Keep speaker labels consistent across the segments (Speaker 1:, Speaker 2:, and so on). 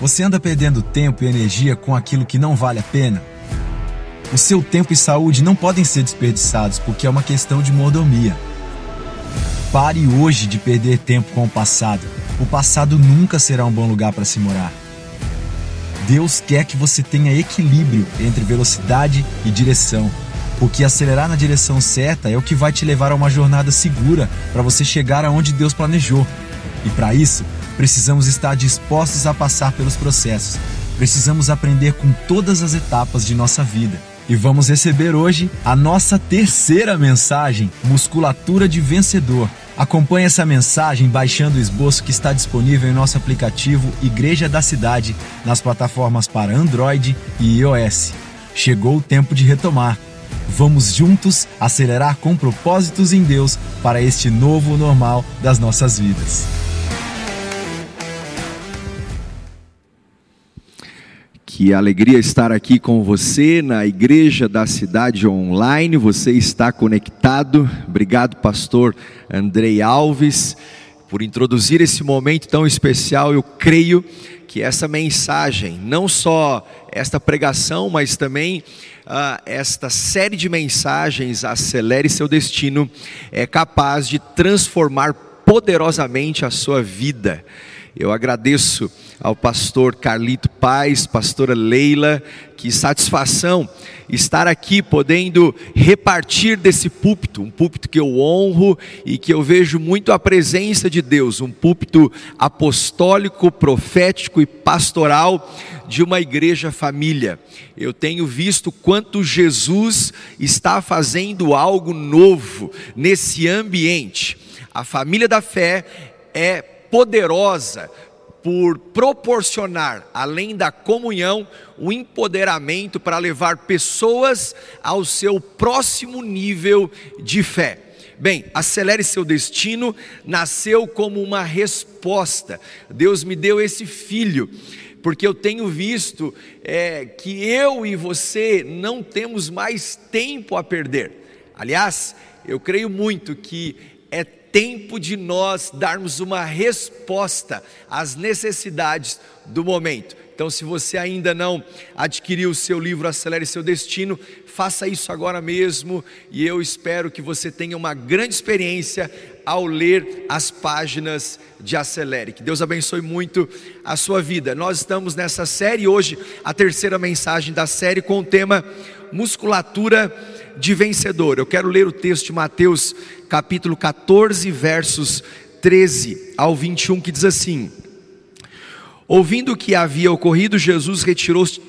Speaker 1: Você anda perdendo tempo e energia com aquilo que não vale a pena? O seu tempo e saúde não podem ser desperdiçados porque é uma questão de mordomia. Pare hoje de perder tempo com o passado. O passado nunca será um bom lugar para se morar. Deus quer que você tenha equilíbrio entre velocidade e direção, porque acelerar na direção certa é o que vai te levar a uma jornada segura para você chegar aonde Deus planejou. E para isso, precisamos estar dispostos a passar pelos processos. Precisamos aprender com todas as etapas de nossa vida. E vamos receber hoje a nossa terceira mensagem: Musculatura de Vencedor. Acompanhe essa mensagem baixando o esboço que está disponível em nosso aplicativo Igreja da Cidade nas plataformas para Android e iOS. Chegou o tempo de retomar. Vamos juntos acelerar com propósitos em Deus para este novo normal das nossas vidas.
Speaker 2: Que alegria estar aqui com você na Igreja da Cidade Online. Você está conectado. Obrigado, pastor Andrei Alves, por introduzir esse momento tão especial. Eu creio que essa mensagem, não só esta pregação, mas também uh, esta série de mensagens, Acelere Seu Destino, é capaz de transformar poderosamente a sua vida. Eu agradeço ao pastor Carlito Paz, pastora Leila, que satisfação estar aqui podendo repartir desse púlpito, um púlpito que eu honro e que eu vejo muito a presença de Deus, um púlpito apostólico, profético e pastoral de uma igreja família. Eu tenho visto quanto Jesus está fazendo algo novo nesse ambiente. A família da fé é poderosa por proporcionar, além da comunhão, o um empoderamento para levar pessoas ao seu próximo nível de fé. Bem, acelere seu destino, nasceu como uma resposta. Deus me deu esse filho, porque eu tenho visto é, que eu e você não temos mais tempo a perder. Aliás, eu creio muito que é tempo de nós darmos uma resposta às necessidades do momento. Então, se você ainda não adquiriu o seu livro Acelere Seu Destino, faça isso agora mesmo e eu espero que você tenha uma grande experiência ao ler as páginas de Acelere. Que Deus abençoe muito a sua vida. Nós estamos nessa série hoje, a terceira mensagem da série com o tema Musculatura de Vencedor. Eu quero ler o texto de Mateus capítulo 14, versos 13 ao 21, que diz assim: Ouvindo o que havia ocorrido, Jesus retirou-se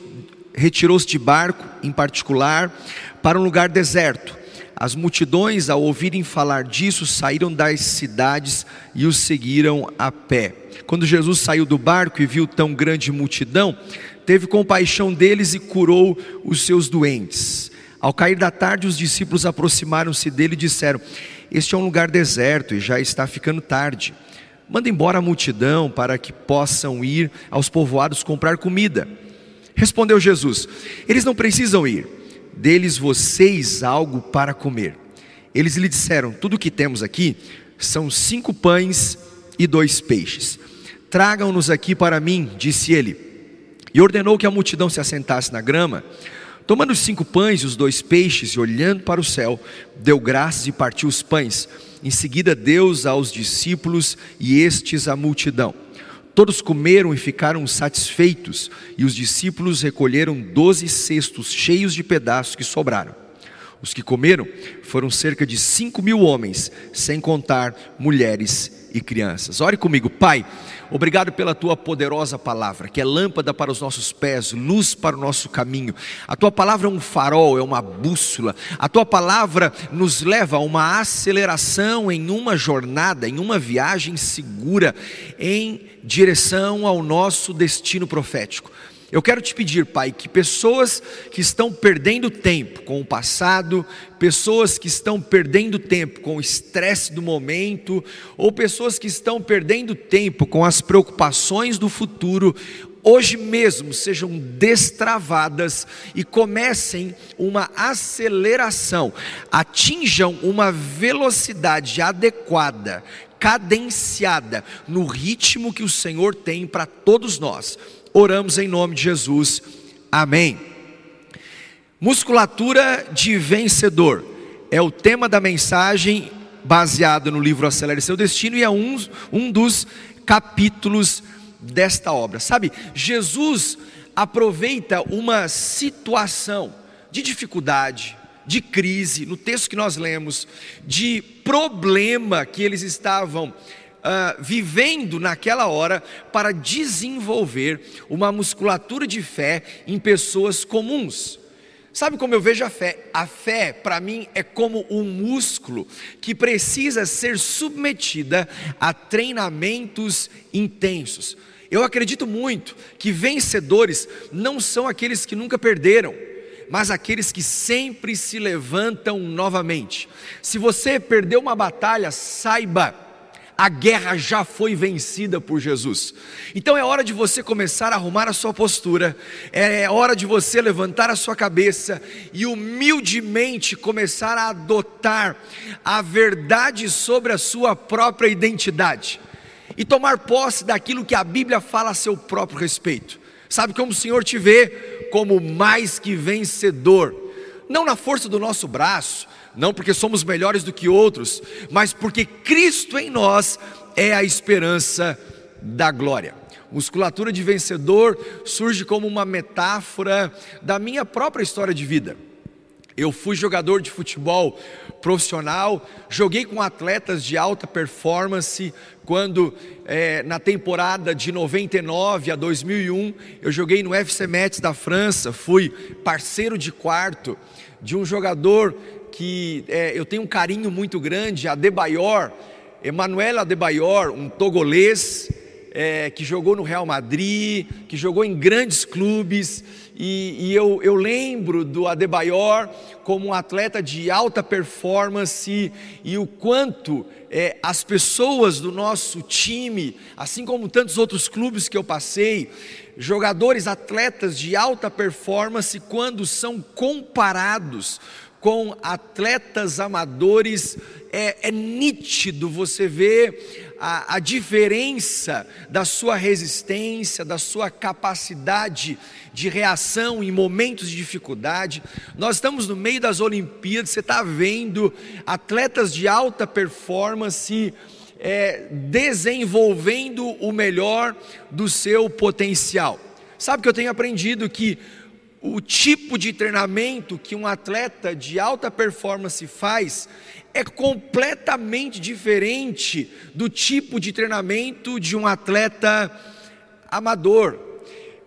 Speaker 2: retirou de barco, em particular, para um lugar deserto. As multidões, ao ouvirem falar disso, saíram das cidades e os seguiram a pé. Quando Jesus saiu do barco e viu tão grande multidão, teve compaixão deles e curou os seus doentes. Ao cair da tarde, os discípulos aproximaram-se dele e disseram: Este é um lugar deserto e já está ficando tarde. Manda embora a multidão para que possam ir aos povoados comprar comida. Respondeu Jesus: Eles não precisam ir, deles vocês algo para comer. Eles lhe disseram: Tudo o que temos aqui são cinco pães e dois peixes. Tragam-nos aqui para mim, disse ele. E ordenou que a multidão se assentasse na grama. Tomando os cinco pães e os dois peixes, e olhando para o céu, deu graças e partiu os pães. Em seguida, Deus aos discípulos e estes à multidão. Todos comeram e ficaram satisfeitos, e os discípulos recolheram doze cestos cheios de pedaços que sobraram. Os que comeram foram cerca de cinco mil homens, sem contar mulheres e crianças. Ore comigo, Pai. Obrigado pela tua poderosa palavra, que é lâmpada para os nossos pés, luz para o nosso caminho. A tua palavra é um farol, é uma bússola. A tua palavra nos leva a uma aceleração em uma jornada, em uma viagem segura em direção ao nosso destino profético. Eu quero te pedir, Pai, que pessoas que estão perdendo tempo com o passado, pessoas que estão perdendo tempo com o estresse do momento, ou pessoas que estão perdendo tempo com as preocupações do futuro, hoje mesmo sejam destravadas e comecem uma aceleração, atinjam uma velocidade adequada, cadenciada, no ritmo que o Senhor tem para todos nós. Oramos em nome de Jesus. Amém. Musculatura de vencedor é o tema da mensagem baseado no livro Acelere Seu Destino e é um, um dos capítulos desta obra. Sabe, Jesus aproveita uma situação de dificuldade, de crise, no texto que nós lemos, de problema que eles estavam uh, vivendo naquela hora, para desenvolver uma musculatura de fé em pessoas comuns. Sabe como eu vejo a fé? A fé, para mim, é como um músculo que precisa ser submetida a treinamentos intensos. Eu acredito muito que vencedores não são aqueles que nunca perderam, mas aqueles que sempre se levantam novamente. Se você perdeu uma batalha, saiba, a guerra já foi vencida por Jesus. Então é hora de você começar a arrumar a sua postura, é hora de você levantar a sua cabeça e humildemente começar a adotar a verdade sobre a sua própria identidade e tomar posse daquilo que a Bíblia fala a seu próprio respeito. Sabe como o Senhor te vê? Como mais que vencedor, não na força do nosso braço, não porque somos melhores do que outros, mas porque Cristo em nós é a esperança da glória. Musculatura de vencedor surge como uma metáfora da minha própria história de vida. Eu fui jogador de futebol profissional, joguei com atletas de alta performance. Quando é, na temporada de 99 a 2001 eu joguei no FC Metz da França, fui parceiro de quarto de um jogador que é, eu tenho um carinho muito grande, Adebayor, Emanuel Adebayor, um togolês é, que jogou no Real Madrid, que jogou em grandes clubes, e, e eu, eu, lembro do Adebayor como um atleta de alta performance e, o quanto é, as pessoas do nosso time, assim como tantos outros clubes que eu passei, jogadores, atletas de alta performance, quando são comparados com atletas amadores, é, é nítido você ver a, a diferença da sua resistência, da sua capacidade de reação em momentos de dificuldade. Nós estamos no meio das Olimpíadas, você está vendo atletas de alta performance. É, desenvolvendo o melhor do seu potencial. Sabe que eu tenho aprendido que o tipo de treinamento que um atleta de alta performance faz é completamente diferente do tipo de treinamento de um atleta amador.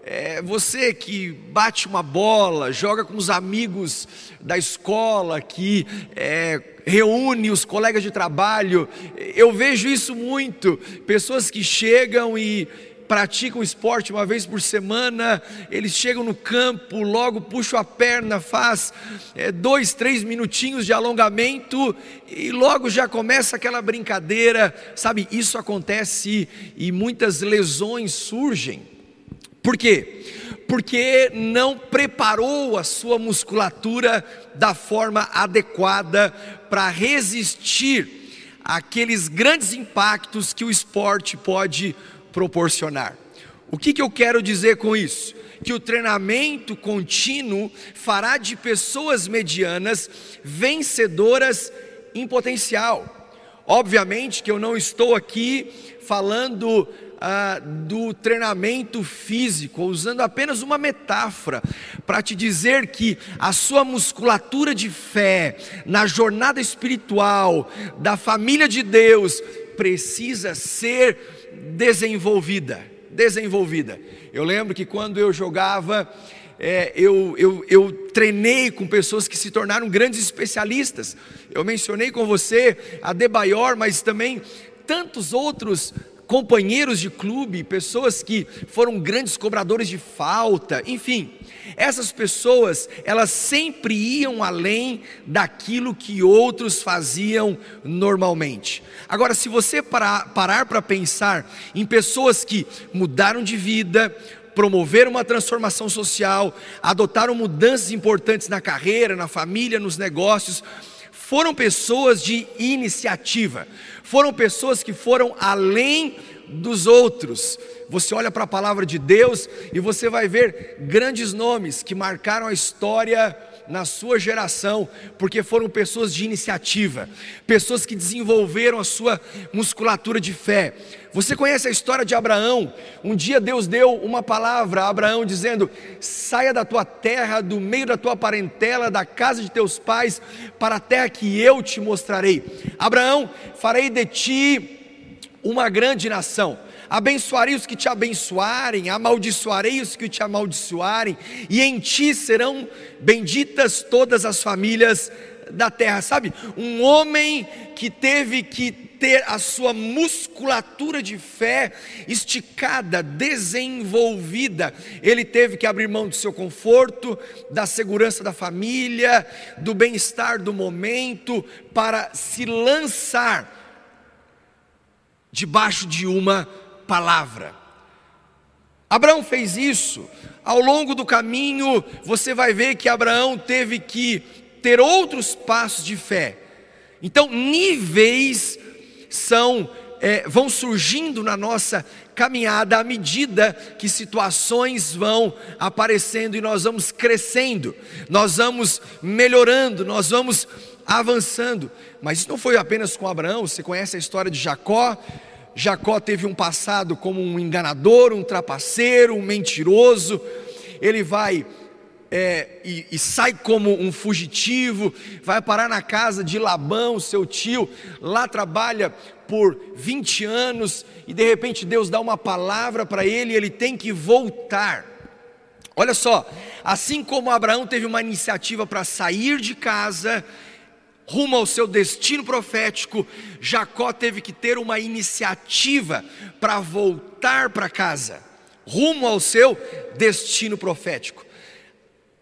Speaker 2: É, você que bate uma bola, joga com os amigos da escola, que é, reúne os colegas de trabalho, eu vejo isso muito. Pessoas que chegam e praticam esporte uma vez por semana, eles chegam no campo, logo puxam a perna, faz é, dois, três minutinhos de alongamento e logo já começa aquela brincadeira, sabe? Isso acontece e muitas lesões surgem. Por quê? Porque não preparou a sua musculatura da forma adequada para resistir àqueles grandes impactos que o esporte pode proporcionar. O que, que eu quero dizer com isso? Que o treinamento contínuo fará de pessoas medianas vencedoras em potencial. Obviamente que eu não estou aqui falando ah, do treinamento físico, usando apenas uma metáfora para te dizer que a sua musculatura de fé na jornada espiritual da família de Deus precisa ser desenvolvida. Desenvolvida. Eu lembro que quando eu jogava, é, eu, eu, eu treinei com pessoas que se tornaram grandes especialistas. Eu mencionei com você a Debaior, mas também tantos outros companheiros de clube, pessoas que foram grandes cobradores de falta, enfim. Essas pessoas, elas sempre iam além daquilo que outros faziam normalmente. Agora, se você parar para pensar em pessoas que mudaram de vida, promoveram uma transformação social, adotaram mudanças importantes na carreira, na família, nos negócios. Foram pessoas de iniciativa, foram pessoas que foram além dos outros. Você olha para a palavra de Deus e você vai ver grandes nomes que marcaram a história na sua geração, porque foram pessoas de iniciativa, pessoas que desenvolveram a sua musculatura de fé. Você conhece a história de Abraão? Um dia Deus deu uma palavra a Abraão dizendo: saia da tua terra, do meio da tua parentela, da casa de teus pais, para a terra que eu te mostrarei. Abraão, farei de ti uma grande nação abençoarei os que te abençoarem, amaldiçoarei os que te amaldiçoarem, e em ti serão benditas todas as famílias da terra. Sabe, um homem que teve que ter a sua musculatura de fé esticada, desenvolvida. Ele teve que abrir mão do seu conforto, da segurança da família, do bem-estar do momento, para se lançar debaixo de uma palavra. Abraão fez isso. Ao longo do caminho, você vai ver que Abraão teve que ter outros passos de fé. Então, níveis são é, vão surgindo na nossa caminhada à medida que situações vão aparecendo e nós vamos crescendo, nós vamos melhorando, nós vamos avançando. Mas isso não foi apenas com Abraão, você conhece a história de Jacó, Jacó teve um passado como um enganador, um trapaceiro, um mentiroso. Ele vai é, e, e, sai como um fugitivo, vai parar na casa de Labão, seu tio, lá trabalha por 20 anos e de repente Deus dá uma palavra para ele e ele tem que voltar. Olha só, assim como Abraão teve uma iniciativa para sair de casa, rumo ao seu destino profético, Jacó teve que ter uma iniciativa para voltar para casa, rumo ao seu destino profético.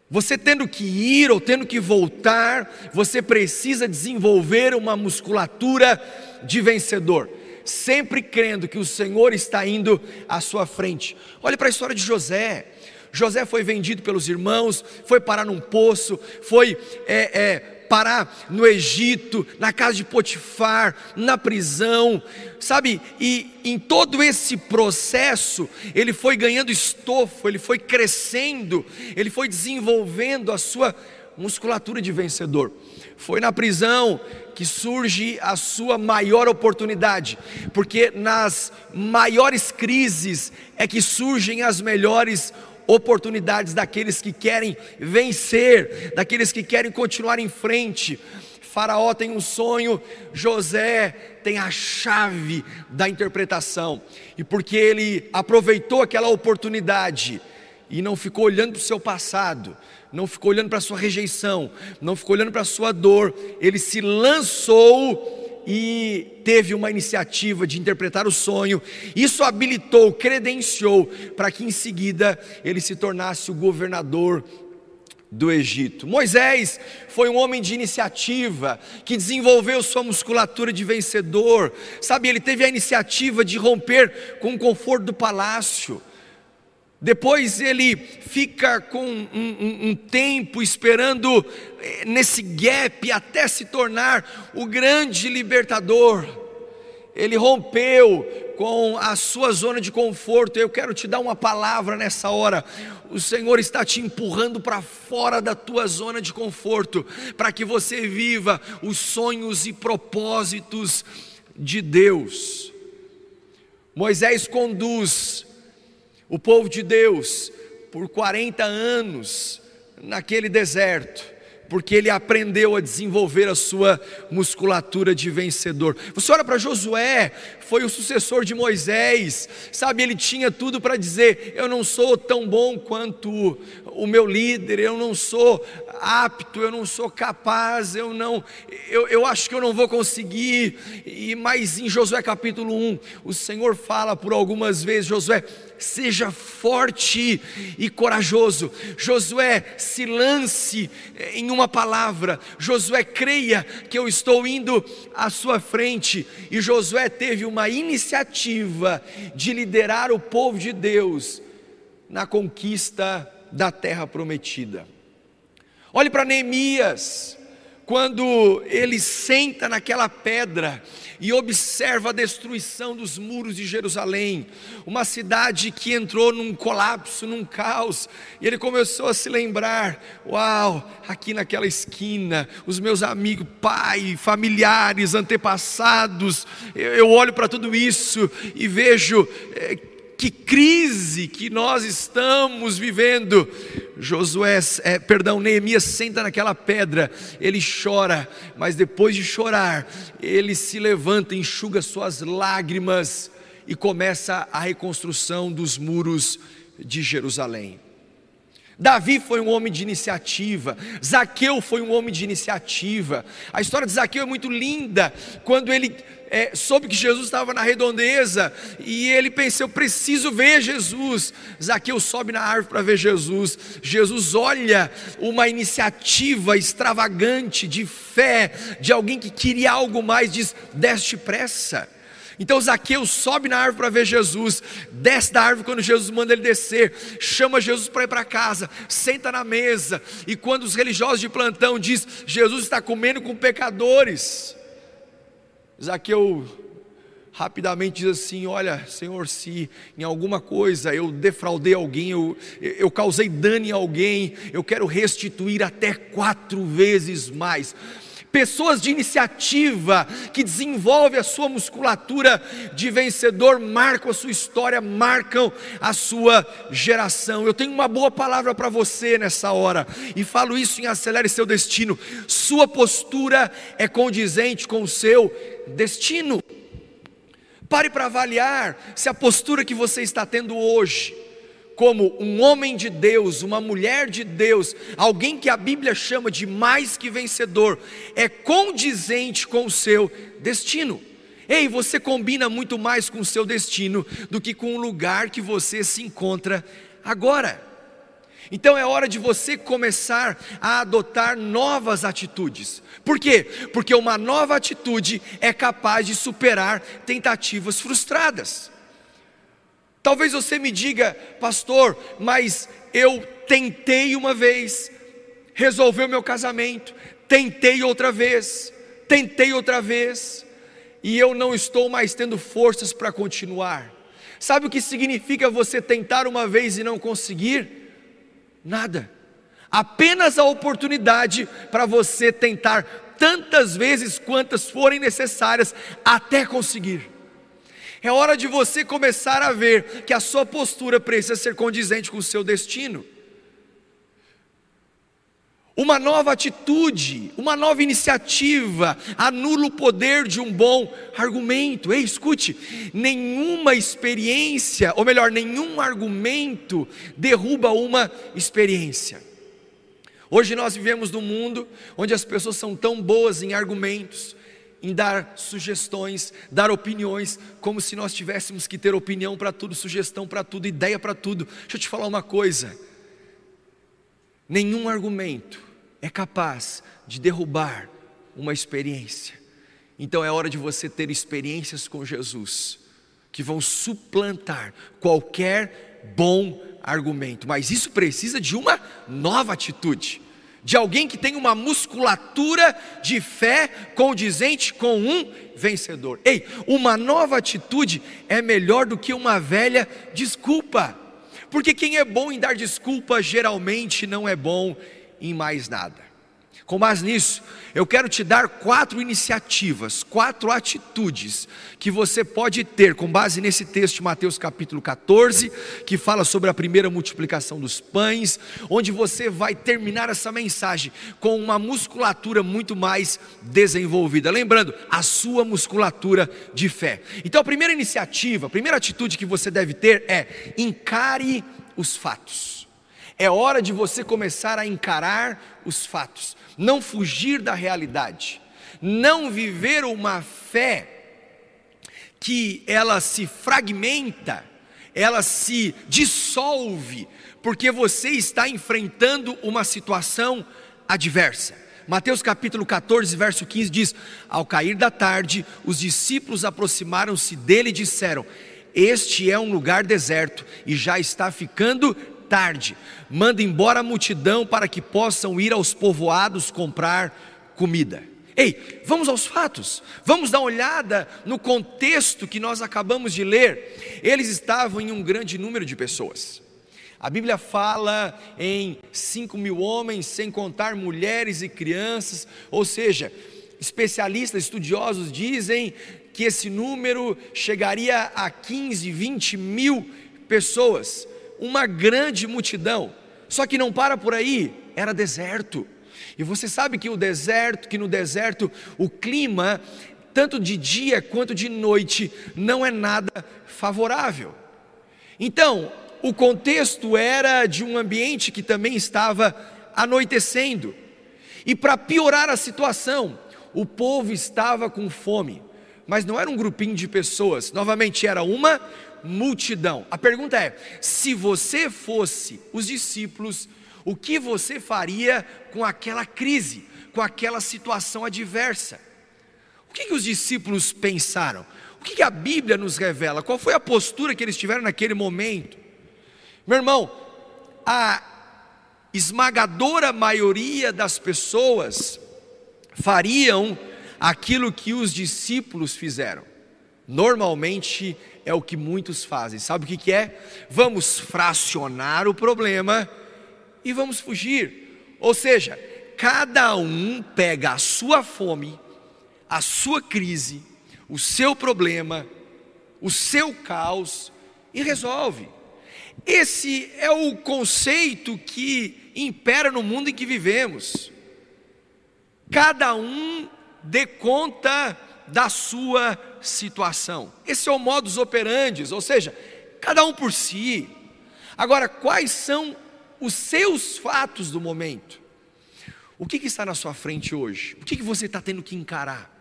Speaker 2: Você tendo que ir ou tendo que voltar, você precisa desenvolver uma musculatura de vencedor, sempre crendo que o Senhor está indo à sua frente. Olhe para a história de José. José foi vendido pelos irmãos, foi parar num poço, foi é, é, parar no Egito, na casa de Potifar, na prisão, sabe? E em todo esse processo, ele foi ganhando estofo, ele foi crescendo, ele foi desenvolvendo a sua musculatura de vencedor. Foi na prisão que surge a sua maior oportunidade, porque nas maiores crises é que surgem as melhores oportunidades oportunidades daqueles que querem vencer, daqueles que querem continuar em frente. Faraó tem um sonho, José tem a chave da interpretação, e porque ele aproveitou aquela oportunidade e não ficou olhando para o seu passado, não ficou olhando para a sua rejeição, não ficou olhando para a sua dor, ele se lançou e teve uma iniciativa de interpretar o sonho. Isso habilitou, credenciou para que em seguida ele se tornasse o governador do Egito. Moisés foi um homem de iniciativa, que desenvolveu sua musculatura de vencedor. Sabe, ele teve a iniciativa de romper com o conforto do palácio. Depois ele fica com um, um, um, tempo esperando eh, nesse gap até se tornar o grande libertador. Ele rompeu com a sua zona de conforto. Eu quero te dar uma palavra nessa hora. O Senhor está te empurrando para fora da tua zona de conforto, para que você viva os sonhos e propósitos de Deus. Moisés conduz o povo de Deus por 40 anos naquele deserto porque ele aprendeu a desenvolver a sua musculatura de vencedor. Você olha para Josué, foi o sucessor de Moisés, sabe, ele tinha tudo para dizer: eu não sou tão bom quanto o meu líder, eu não sou apto, eu não sou capaz, eu não, eu, eu acho que eu não vou conseguir. E mas em Josué capítulo 1, o Senhor fala por algumas vezes, Josué, seja forte e corajoso. Josué, se lance em uma palavra. Josué, creia que eu estou indo à sua frente. E Josué teve uma iniciativa de liderar o povo de Deus na conquista da terra prometida. Olhe para Neemias, quando ele senta naquela pedra e observa a destruição dos muros de Jerusalém, uma cidade que entrou num colapso, num caos, e ele começou a se lembrar: uau, aqui naquela esquina, os meus amigos, pai, familiares, antepassados, eu, olho para tudo isso e vejo. É, que crise que nós estamos vivendo. Josué, é, perdão, Neemias senta naquela pedra, ele chora, mas depois de chorar, ele se levanta, enxuga suas lágrimas e começa a reconstrução dos muros de Jerusalém. Davi foi um homem de iniciativa, Zaqueu foi um homem de iniciativa. A história de Zaqueu é muito linda, quando ele é, soube que Jesus estava na redondeza e ele pensou: preciso ver Jesus. Zaqueu sobe na árvore para ver Jesus. Jesus olha uma iniciativa extravagante de fé, de alguém que queria algo mais, diz: desce pressa. Então Zaqueu sobe na árvore para ver Jesus, desce da árvore quando Jesus manda ele descer, chama Jesus para ir para casa, senta na mesa, e quando os religiosos de plantão diz: Jesus está comendo com pecadores, Zaqueu rapidamente diz assim: Olha, Senhor, se em alguma coisa eu defraudei alguém, eu, eu causei dano em alguém, eu quero restituir até quatro vezes mais. Pessoas de iniciativa que desenvolvem a sua musculatura de vencedor, marcam a sua história, marcam a sua geração. Eu tenho uma boa palavra para você nessa hora, e falo isso em Acelere Seu Destino. Sua postura é condizente com o seu destino. Pare para avaliar se a postura que você está tendo hoje, como um homem de Deus, uma mulher de Deus, alguém que a Bíblia chama de mais que vencedor, é condizente com o seu destino. Ei, você combina muito mais com o seu destino do que com o lugar que você se encontra agora. Então é hora de você começar a adotar novas atitudes. Por quê? Porque uma nova atitude é capaz de superar tentativas frustradas. Talvez você me diga, pastor, mas eu tentei uma vez resolver o meu casamento, tentei outra vez, tentei outra vez, e eu não estou mais tendo forças para continuar. Sabe o que significa você tentar uma vez e não conseguir? Nada. Apenas a oportunidade para você tentar tantas vezes quantas forem necessárias até conseguir. É hora de você começar a ver que a sua postura precisa ser condizente com o seu destino uma nova atitude, uma nova iniciativa, anula o poder de um bom argumento. Ei, escute, nenhuma experiência, ou melhor, nenhum argumento derruba uma experiência. Hoje nós vivemos num mundo onde as pessoas são tão boas em argumentos, em dar sugestões, dar opiniões, como se nós tivéssemos que ter opinião para tudo, sugestão para tudo, ideia para tudo. Deixa eu te falar uma coisa: nenhum argumento é capaz de derrubar uma experiência. Então é hora de você ter experiências com Jesus que vão suplantar qualquer bom argumento, mas isso precisa de uma nova atitude, de alguém que tem uma musculatura de fé condizente com um vencedor. Ei, uma nova atitude é melhor do que uma velha desculpa, porque quem é bom em dar desculpa geralmente não é bom em mais nada. Com base nisso, eu quero te dar quatro iniciativas, quatro atitudes que você pode ter com base nesse texto de Mateus capítulo 14, que fala sobre a primeira multiplicação dos pães, onde você vai terminar essa mensagem com uma musculatura muito mais desenvolvida. Lembrando, a sua musculatura de fé. Então, a primeira iniciativa, a primeira atitude que você deve ter é encare os fatos. É hora de você começar a encarar os fatos, não fugir da realidade, não viver uma fé que ela se fragmenta, ela se dissolve, porque você está enfrentando uma situação adversa. Mateus capítulo 14, verso 15 diz: Ao cair da tarde, os discípulos aproximaram-se dele e disseram: Este é um lugar deserto e já está ficando tarde. Manda embora a multidão para que possam ir aos povoados comprar comida. Ei, vamos aos fatos, vamos dar uma olhada no contexto que nós acabamos de ler. Eles estavam em um grande número de pessoas. A Bíblia fala em 5 mil homens, sem contar mulheres e crianças, ou seja, especialistas, estudiosos dizem que esse número chegaria a 15, 20 mil pessoas, uma grande multidão. Só que não para por aí, era deserto. E você sabe que o deserto, que no deserto o clima, tanto de dia quanto de noite, não é nada favorável. Então, o contexto era de um ambiente que também estava anoitecendo. E para piorar a situação, o povo estava com fome, mas não era um grupinho de pessoas, novamente era uma multidão. A pergunta é: se você fosse os discípulos, o que você faria com aquela crise, com aquela situação adversa? O que, que os discípulos pensaram? O que, que a Bíblia nos revela? Qual foi a postura que eles tiveram naquele momento? Meu irmão, a esmagadora maioria das pessoas fariam aquilo que os discípulos fizeram. Normalmente é o que muitos fazem. Sabe o que, que é? Vamos fracionar o problema e vamos fugir. Ou seja, cada um pega a sua fome, a sua crise, o seu problema, o seu caos e resolve. Esse é o conceito que impera no mundo em que vivemos. Cada um dê conta da sua situação. Esse é o modus operandi, ou seja, cada um por si. Agora, quais são os seus fatos do momento. O que, que está na sua frente hoje? O que, que você está tendo que encarar?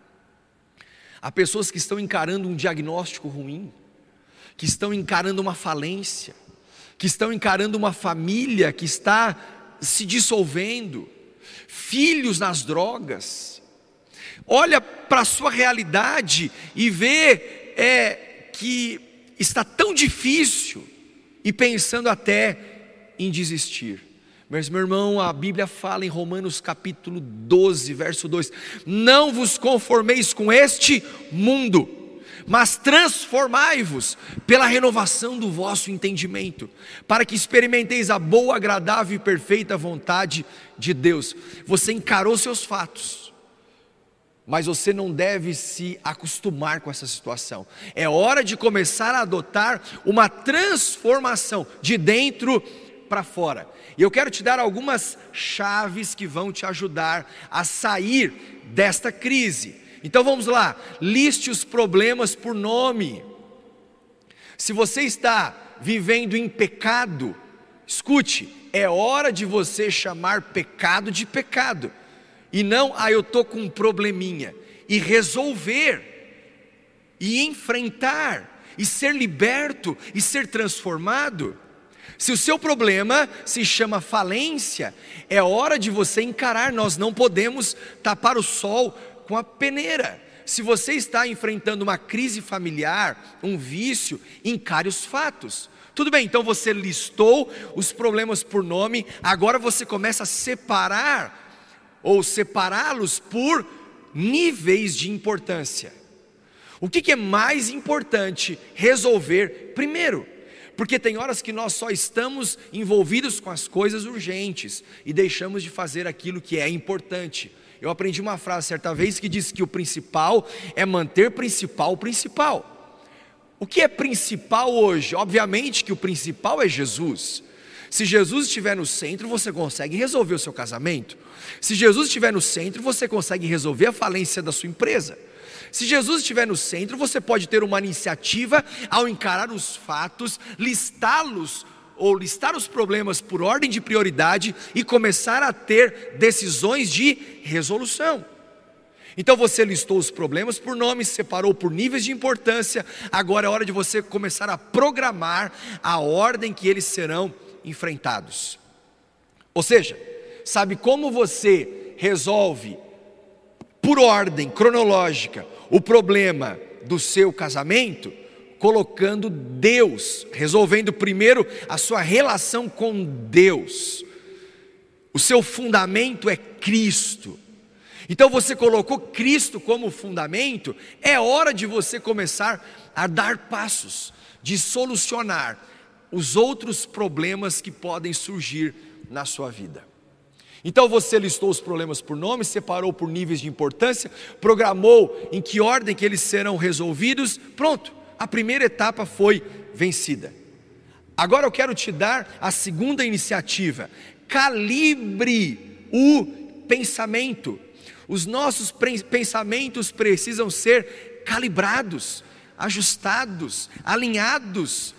Speaker 2: Há pessoas que estão encarando um diagnóstico ruim, que estão encarando uma falência, que estão encarando uma família que está se dissolvendo, filhos nas drogas. Olha para a sua realidade e vê é, que está tão difícil, e pensando até em desistir. Mas, meu irmão, a Bíblia fala em Romanos capítulo 12, verso 2: Não vos conformeis com este mundo, mas transformai-vos pela renovação do vosso entendimento, para que experimenteis a boa, agradável e perfeita vontade de Deus. Você encarou seus fatos, mas você não deve se acostumar com essa situação. É hora de começar a adotar uma transformação de dentro para fora. E eu quero te dar algumas chaves que vão te ajudar a sair desta crise. Então vamos lá, liste os problemas por nome. Se você está vivendo em pecado, escute, é hora de você chamar pecado de pecado, e não, ah, eu estou com um probleminha, e resolver, e enfrentar, e ser liberto, e ser transformado. Se o seu problema se chama falência, é hora de você encarar, nós não podemos tapar o sol com a peneira. Se você está enfrentando uma crise familiar, um vício, encare os fatos. Tudo bem, então você listou os problemas por nome, agora você começa a separar ou separá-los por níveis de importância. O que, que é mais importante resolver primeiro? porque tem horas que nós só estamos envolvidos com as coisas urgentes e deixamos de fazer aquilo que é importante. Eu aprendi uma frase certa vez que diz que o principal é manter principal o principal. O que é principal hoje? Obviamente que o principal é Jesus. Se Jesus estiver no centro, você consegue resolver o seu casamento. Se Jesus estiver no centro, você consegue resolver a falência da sua empresa. Se Jesus estiver no centro, você pode ter uma iniciativa ao encarar os fatos, listá-los ou listar os problemas por ordem de prioridade e começar a ter decisões de resolução. Então você listou os problemas por nome, separou por níveis de importância, agora é hora de você começar a programar a ordem que eles serão enfrentados. Ou seja, sabe como você resolve por ordem cronológica o problema do seu casamento, colocando Deus, resolvendo primeiro a sua relação com Deus. O seu fundamento é Cristo. Então você colocou Cristo como fundamento, é hora de você começar a dar passos, de solucionar os outros problemas que podem surgir na sua vida. Então você listou os problemas por nome, separou por níveis de importância, programou em que ordem que eles serão resolvidos. Pronto, a primeira etapa foi vencida. Agora eu quero te dar a segunda iniciativa. Calibre o pensamento. Os nossos pensamentos precisam ser calibrados, ajustados, alinhados.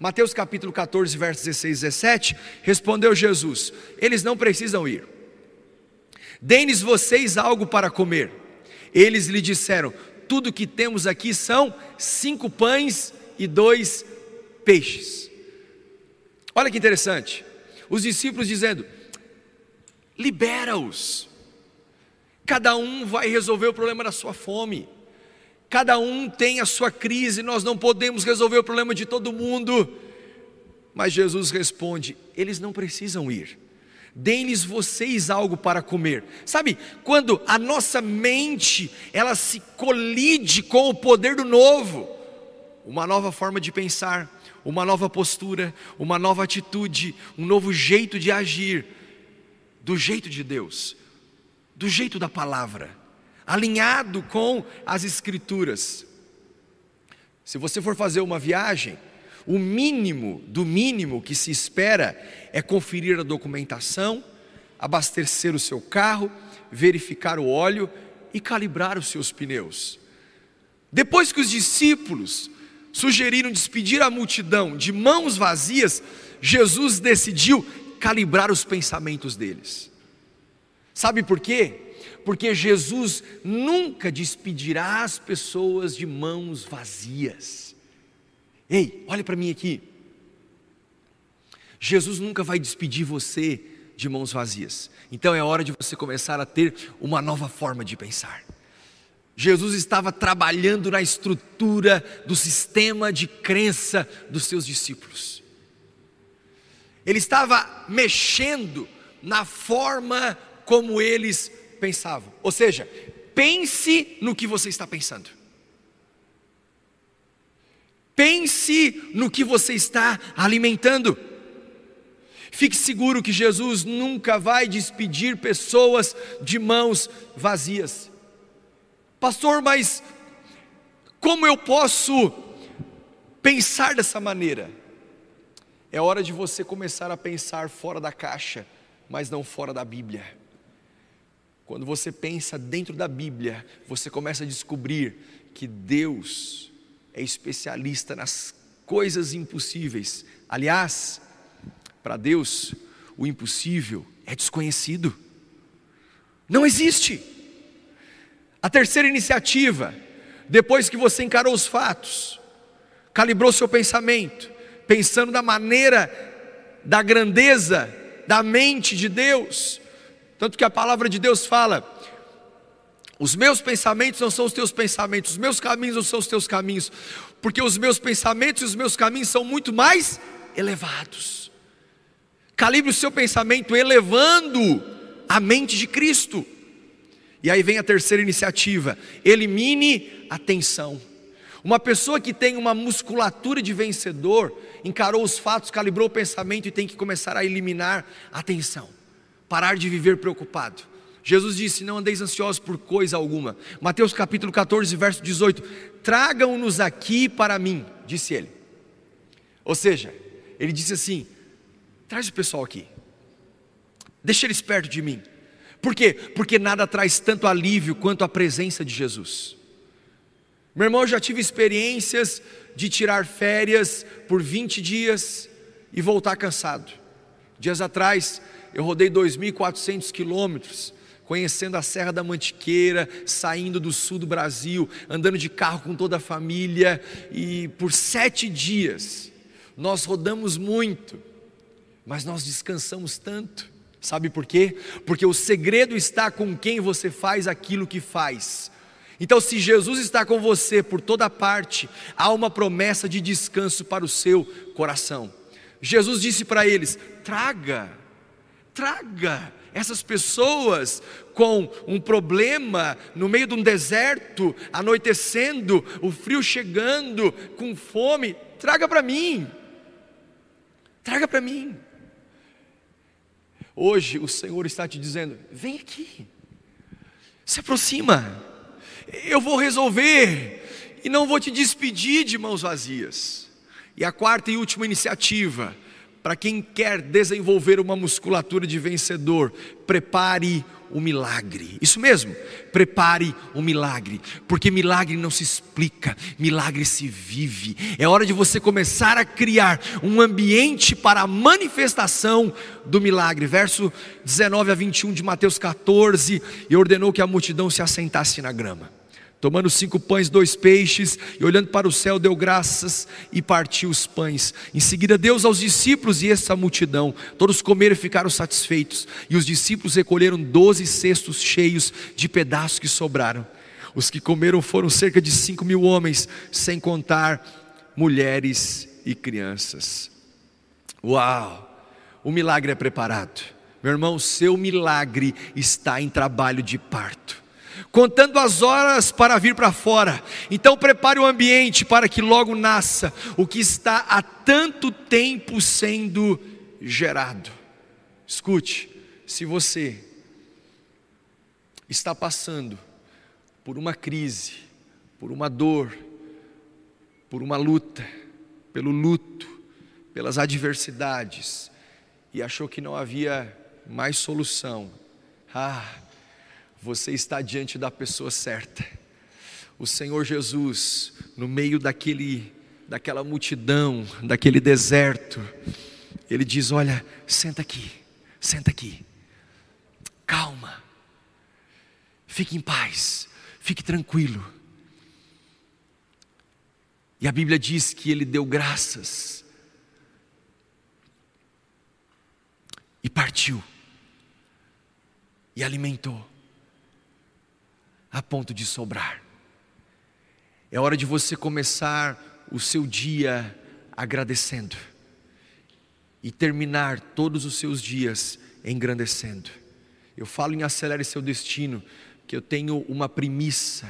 Speaker 2: Mateus capítulo 14, versos 16 e 17, respondeu Jesus: Eles não precisam ir. Deem-lhes vocês algo para comer. Eles lhe disseram: Tudo que temos aqui são cinco pães e dois peixes. Olha que interessante. Os discípulos dizendo: Libera-os. Cada um vai resolver o problema da sua fome. Cada um tem a sua crise, nós não podemos resolver o problema de todo mundo. Mas Jesus responde: eles não precisam ir. Deem-lhes vocês algo para comer. Sabe, quando a nossa mente ela se colide com o poder do novo, uma nova forma de pensar, uma nova postura, uma nova atitude, um novo jeito de agir, do jeito de Deus, do jeito da palavra alinhado com as Escrituras. Se você for fazer uma viagem, o mínimo do mínimo que se espera é conferir a documentação, abastecer o seu carro, verificar o óleo e calibrar os seus pneus. Depois que os discípulos sugeriram despedir a multidão de mãos vazias, Jesus decidiu calibrar os pensamentos deles. Sabe por quê? Porque Jesus nunca despedirá as pessoas de mãos vazias. Ei, olha para mim aqui. Jesus nunca vai despedir você de mãos vazias. Então é hora de você começar a ter uma nova forma de pensar. Jesus estava trabalhando na estrutura do sistema de crença dos seus discípulos. Ele estava mexendo na forma como eles pensavam. Ou seja, pense no que você está pensando. Pense no que você está alimentando. Fique seguro que Jesus nunca vai despedir pessoas de mãos vazias. Pastor, mas como eu posso pensar dessa maneira? É hora de você começar a pensar fora da caixa, mas não fora da Bíblia. Quando você pensa dentro da Bíblia, você começa a descobrir que Deus é especialista nas coisas impossíveis. Aliás, para Deus, o impossível é desconhecido. Não existe. A terceira iniciativa, depois que você encarou os fatos, calibrou seu pensamento, pensando da maneira da grandeza da mente de Deus, tanto que a palavra de Deus fala: os meus pensamentos não são os teus pensamentos, os meus caminhos não são os teus caminhos, porque os meus pensamentos e os meus caminhos são muito mais elevados. Calibre o seu pensamento elevando a mente de Cristo. E aí vem a terceira iniciativa: elimine a tensão. Uma pessoa que tem uma musculatura de vencedor, encarou os fatos, calibrou o pensamento e tem que começar a eliminar a tensão parar de viver preocupado. Jesus disse: Não andeis ansiosos por coisa alguma. Mateus capítulo 14, verso 18: Tragam-nos aqui para mim, disse ele. Ou seja, ele disse assim: Traz o pessoal aqui, deixa eles perto de mim. Por quê? Porque nada traz tanto alívio quanto a presença de Jesus. Meu irmão, eu já tive experiências de tirar férias por 20 dias e voltar cansado. Dias atrás, eu rodei 2.400 quilômetros, conhecendo a Serra da Mantiqueira, saindo do sul do Brasil, andando de carro com toda a família, e por sete dias nós rodamos muito, mas nós descansamos tanto. Sabe por quê? Porque o segredo está com quem você faz aquilo que faz. Então, se Jesus está com você por toda parte, há uma promessa de descanso para o seu coração. Jesus disse para eles: traga, traga essas pessoas com um problema no meio de um deserto, anoitecendo, o frio chegando, com fome, traga para mim, traga para mim. Hoje o Senhor está te dizendo: vem aqui, se aproxima, eu vou resolver e não vou te despedir de mãos vazias. E a quarta e última iniciativa, para quem quer desenvolver uma musculatura de vencedor, prepare o milagre. Isso mesmo, prepare o milagre, porque milagre não se explica, milagre se vive. É hora de você começar a criar um ambiente para a manifestação do milagre. Verso 19 a 21 de Mateus 14: E ordenou que a multidão se assentasse na grama. Tomando cinco pães, dois peixes, e olhando para o céu, deu graças e partiu os pães. Em seguida, Deus aos discípulos e essa multidão. Todos comeram e ficaram satisfeitos. E os discípulos recolheram doze cestos cheios de pedaços que sobraram. Os que comeram foram cerca de cinco mil homens, sem contar mulheres e crianças. Uau! O milagre é preparado. Meu irmão, seu milagre está em trabalho de parto contando as horas para vir para fora. Então prepare o ambiente para que logo nasça o que está há tanto tempo sendo gerado. Escute, se você está passando por uma crise, por uma dor, por uma luta, pelo luto, pelas adversidades, e achou que não havia mais solução, ah, você está diante da pessoa certa. O Senhor Jesus, no meio daquele, daquela multidão, daquele deserto, Ele diz: Olha, senta aqui, senta aqui, calma, fique em paz, fique tranquilo. E a Bíblia diz que Ele deu graças e partiu e alimentou a ponto de sobrar. É hora de você começar o seu dia agradecendo e terminar todos os seus dias engrandecendo. Eu falo em acelere seu destino, que eu tenho uma premissa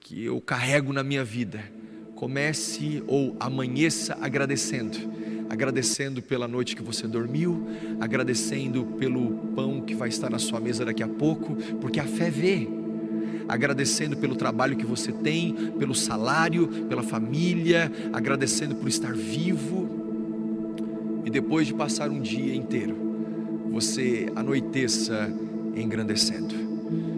Speaker 2: que eu carrego na minha vida. Comece ou amanheça agradecendo, agradecendo pela noite que você dormiu, agradecendo pelo pão que vai estar na sua mesa daqui a pouco, porque a fé vê agradecendo pelo trabalho que você tem, pelo salário, pela família, agradecendo por estar vivo. E depois de passar um dia inteiro, você anoiteça engrandecendo.